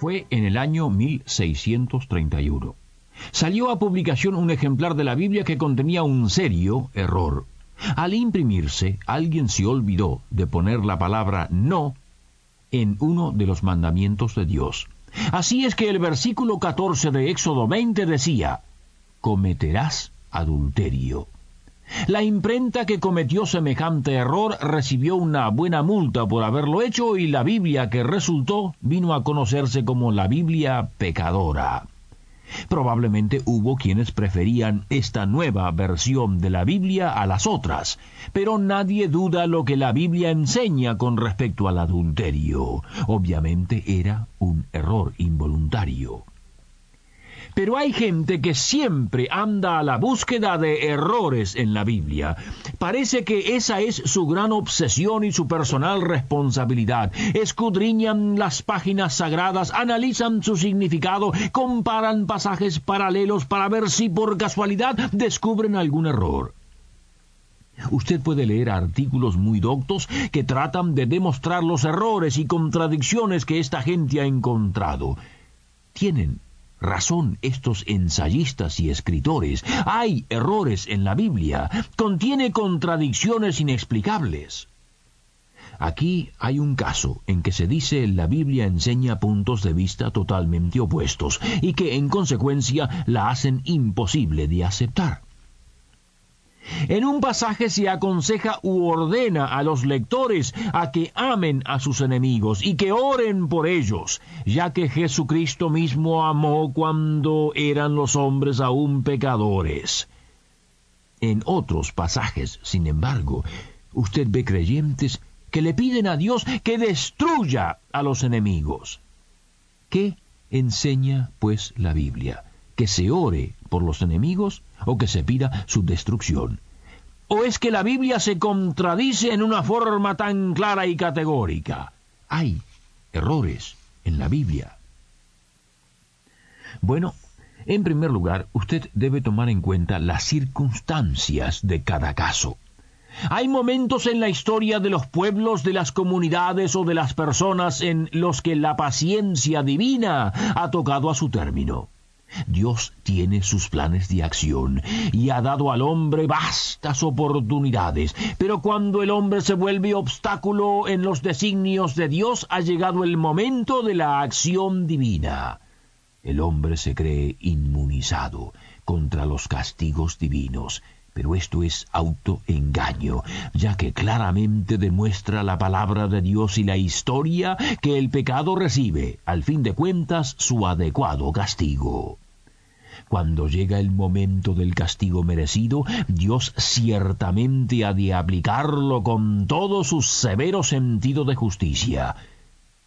Fue en el año 1631. Salió a publicación un ejemplar de la Biblia que contenía un serio error. Al imprimirse, alguien se olvidó de poner la palabra no en uno de los mandamientos de Dios. Así es que el versículo 14 de Éxodo 20 decía, cometerás adulterio. La imprenta que cometió semejante error recibió una buena multa por haberlo hecho y la Biblia que resultó vino a conocerse como la Biblia pecadora. Probablemente hubo quienes preferían esta nueva versión de la Biblia a las otras, pero nadie duda lo que la Biblia enseña con respecto al adulterio. Obviamente era un error involuntario. Pero hay gente que siempre anda a la búsqueda de errores en la Biblia. Parece que esa es su gran obsesión y su personal responsabilidad. Escudriñan las páginas sagradas, analizan su significado, comparan pasajes paralelos para ver si por casualidad descubren algún error. Usted puede leer artículos muy doctos que tratan de demostrar los errores y contradicciones que esta gente ha encontrado. Tienen razón estos ensayistas y escritores. Hay errores en la Biblia, contiene contradicciones inexplicables. Aquí hay un caso en que se dice la Biblia enseña puntos de vista totalmente opuestos y que en consecuencia la hacen imposible de aceptar. En un pasaje se aconseja u ordena a los lectores a que amen a sus enemigos y que oren por ellos, ya que Jesucristo mismo amó cuando eran los hombres aún pecadores. En otros pasajes, sin embargo, usted ve creyentes que le piden a Dios que destruya a los enemigos. ¿Qué enseña, pues, la Biblia? ¿Que se ore por los enemigos o que se pida su destrucción? ¿O es que la Biblia se contradice en una forma tan clara y categórica? Hay errores en la Biblia. Bueno, en primer lugar, usted debe tomar en cuenta las circunstancias de cada caso. Hay momentos en la historia de los pueblos, de las comunidades o de las personas en los que la paciencia divina ha tocado a su término. Dios tiene sus planes de acción y ha dado al hombre vastas oportunidades, pero cuando el hombre se vuelve obstáculo en los designios de Dios ha llegado el momento de la acción divina. El hombre se cree inmunizado contra los castigos divinos, pero esto es autoengaño, ya que claramente demuestra la palabra de Dios y la historia que el pecado recibe, al fin de cuentas, su adecuado castigo. Cuando llega el momento del castigo merecido, Dios ciertamente ha de aplicarlo con todo su severo sentido de justicia.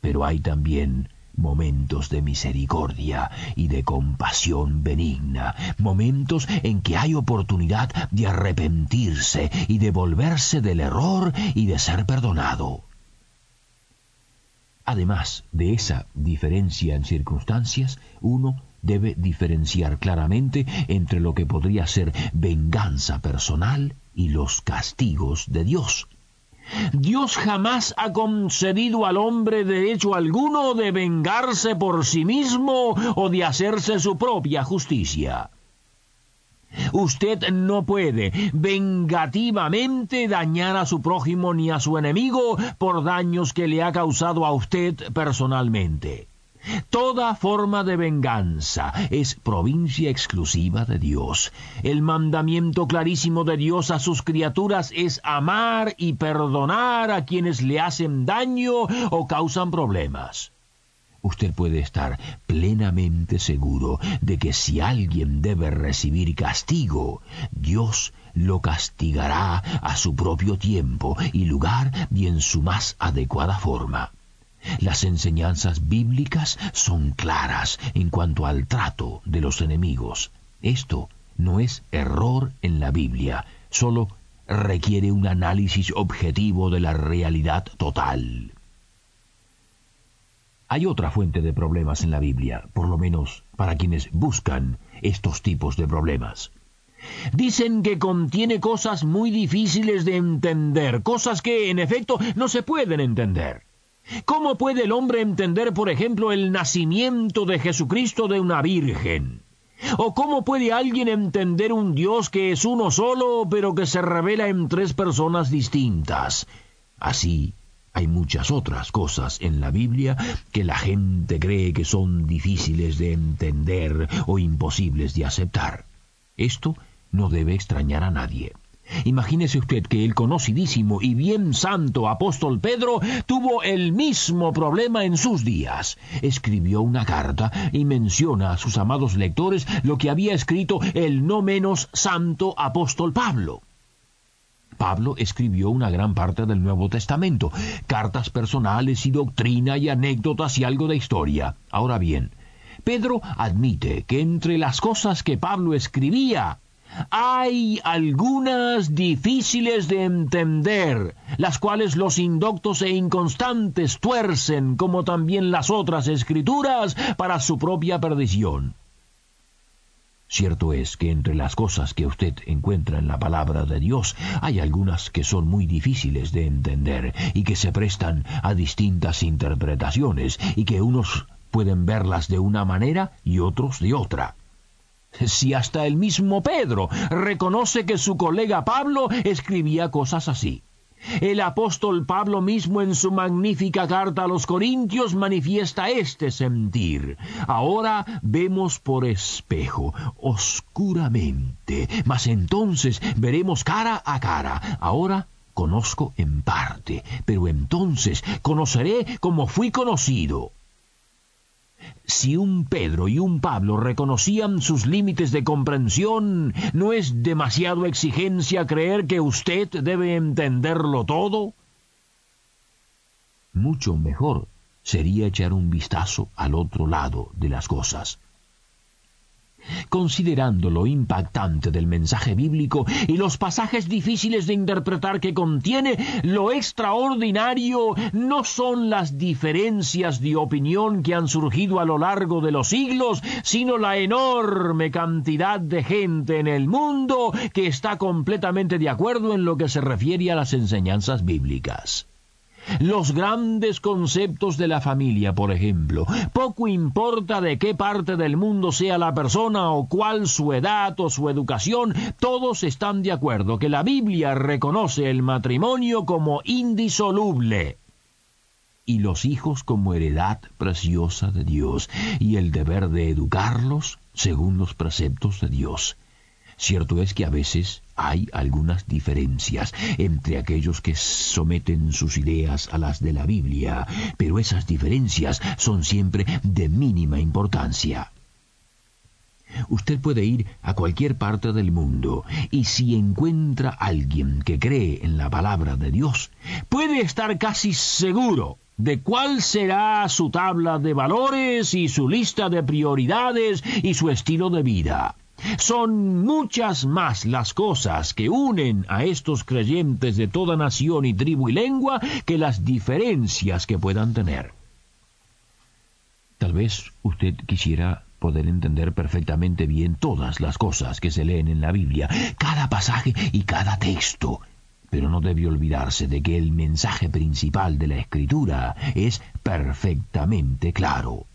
Pero hay también momentos de misericordia y de compasión benigna, momentos en que hay oportunidad de arrepentirse y de volverse del error y de ser perdonado. Además de esa diferencia en circunstancias, uno debe diferenciar claramente entre lo que podría ser venganza personal y los castigos de Dios. Dios jamás ha concedido al hombre derecho alguno de vengarse por sí mismo o de hacerse su propia justicia. Usted no puede vengativamente dañar a su prójimo ni a su enemigo por daños que le ha causado a usted personalmente. Toda forma de venganza es provincia exclusiva de Dios. El mandamiento clarísimo de Dios a sus criaturas es amar y perdonar a quienes le hacen daño o causan problemas. Usted puede estar plenamente seguro de que si alguien debe recibir castigo, Dios lo castigará a su propio tiempo y lugar y en su más adecuada forma. Las enseñanzas bíblicas son claras en cuanto al trato de los enemigos. Esto no es error en la Biblia, solo requiere un análisis objetivo de la realidad total. Hay otra fuente de problemas en la Biblia, por lo menos para quienes buscan estos tipos de problemas. Dicen que contiene cosas muy difíciles de entender, cosas que en efecto no se pueden entender. ¿Cómo puede el hombre entender, por ejemplo, el nacimiento de Jesucristo de una virgen? ¿O cómo puede alguien entender un Dios que es uno solo, pero que se revela en tres personas distintas? Así, hay muchas otras cosas en la Biblia que la gente cree que son difíciles de entender o imposibles de aceptar. Esto no debe extrañar a nadie. Imagínese usted que el conocidísimo y bien santo apóstol Pedro tuvo el mismo problema en sus días. Escribió una carta y menciona a sus amados lectores lo que había escrito el no menos santo apóstol Pablo. Pablo escribió una gran parte del Nuevo Testamento, cartas personales y doctrina y anécdotas y algo de historia. Ahora bien, Pedro admite que entre las cosas que Pablo escribía hay algunas difíciles de entender, las cuales los indoctos e inconstantes tuercen, como también las otras escrituras, para su propia perdición. Cierto es que entre las cosas que usted encuentra en la palabra de Dios hay algunas que son muy difíciles de entender y que se prestan a distintas interpretaciones y que unos pueden verlas de una manera y otros de otra. Si hasta el mismo Pedro reconoce que su colega Pablo escribía cosas así. El apóstol Pablo mismo en su magnífica carta a los Corintios manifiesta este sentir. Ahora vemos por espejo, oscuramente, mas entonces veremos cara a cara. Ahora conozco en parte, pero entonces conoceré como fui conocido. Si un Pedro y un Pablo reconocían sus límites de comprensión, ¿no es demasiado exigencia creer que usted debe entenderlo todo? Mucho mejor sería echar un vistazo al otro lado de las cosas considerando lo impactante del mensaje bíblico y los pasajes difíciles de interpretar que contiene, lo extraordinario no son las diferencias de opinión que han surgido a lo largo de los siglos, sino la enorme cantidad de gente en el mundo que está completamente de acuerdo en lo que se refiere a las enseñanzas bíblicas. Los grandes conceptos de la familia, por ejemplo. Poco importa de qué parte del mundo sea la persona o cuál su edad o su educación, todos están de acuerdo que la Biblia reconoce el matrimonio como indisoluble y los hijos como heredad preciosa de Dios y el deber de educarlos según los preceptos de Dios. Cierto es que a veces hay algunas diferencias entre aquellos que someten sus ideas a las de la Biblia, pero esas diferencias son siempre de mínima importancia. Usted puede ir a cualquier parte del mundo y si encuentra alguien que cree en la palabra de Dios, puede estar casi seguro de cuál será su tabla de valores y su lista de prioridades y su estilo de vida. Son muchas más las cosas que unen a estos creyentes de toda nación y tribu y lengua que las diferencias que puedan tener. Tal vez usted quisiera poder entender perfectamente bien todas las cosas que se leen en la Biblia, cada pasaje y cada texto, pero no debe olvidarse de que el mensaje principal de la Escritura es perfectamente claro.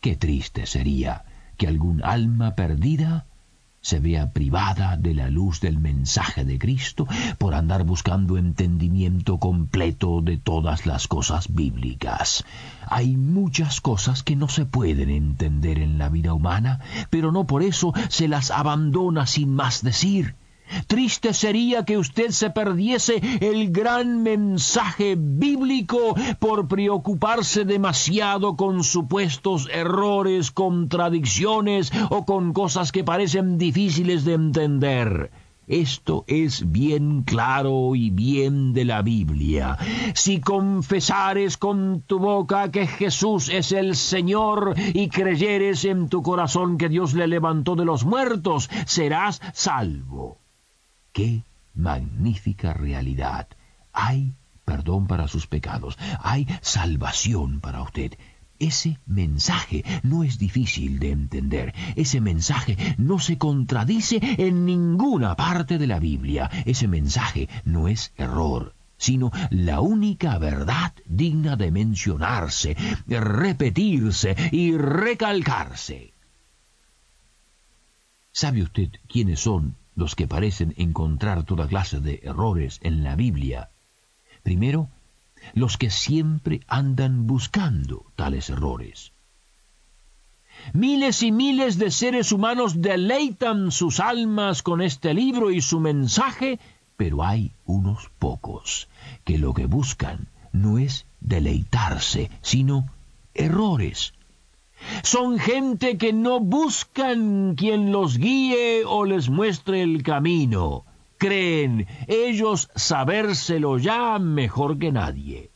Qué triste sería que algún alma perdida se vea privada de la luz del mensaje de Cristo por andar buscando entendimiento completo de todas las cosas bíblicas. Hay muchas cosas que no se pueden entender en la vida humana, pero no por eso se las abandona sin más decir. Triste sería que usted se perdiese el gran mensaje bíblico por preocuparse demasiado con supuestos errores, contradicciones o con cosas que parecen difíciles de entender. Esto es bien claro y bien de la Biblia. Si confesares con tu boca que Jesús es el Señor y creyeres en tu corazón que Dios le levantó de los muertos, serás salvo. ¡Qué magnífica realidad! Hay perdón para sus pecados, hay salvación para usted. Ese mensaje no es difícil de entender. Ese mensaje no se contradice en ninguna parte de la Biblia. Ese mensaje no es error sino la única verdad digna de mencionarse, repetirse y recalcarse. ¿Sabe usted quiénes son los que parecen encontrar toda clase de errores en la Biblia? Primero, los que siempre andan buscando tales errores. Miles y miles de seres humanos deleitan sus almas con este libro y su mensaje, pero hay unos pocos que lo que buscan no es deleitarse, sino errores. Son gente que no buscan quien los guíe o les muestre el camino creen ellos sabérselo ya mejor que nadie.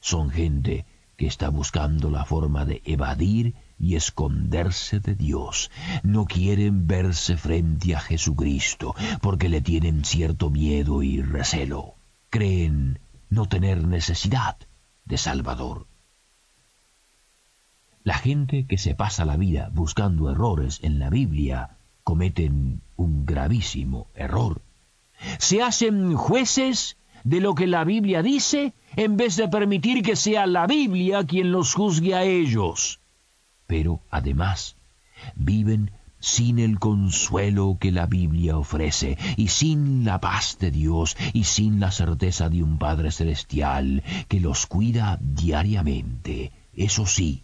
Son gente que está buscando la forma de evadir y esconderse de Dios. No quieren verse frente a Jesucristo porque le tienen cierto miedo y recelo. Creen no tener necesidad de Salvador. La gente que se pasa la vida buscando errores en la Biblia cometen un gravísimo error se hacen jueces de lo que la Biblia dice en vez de permitir que sea la Biblia quien los juzgue a ellos. Pero además viven sin el consuelo que la Biblia ofrece, y sin la paz de Dios, y sin la certeza de un Padre Celestial que los cuida diariamente. Eso sí,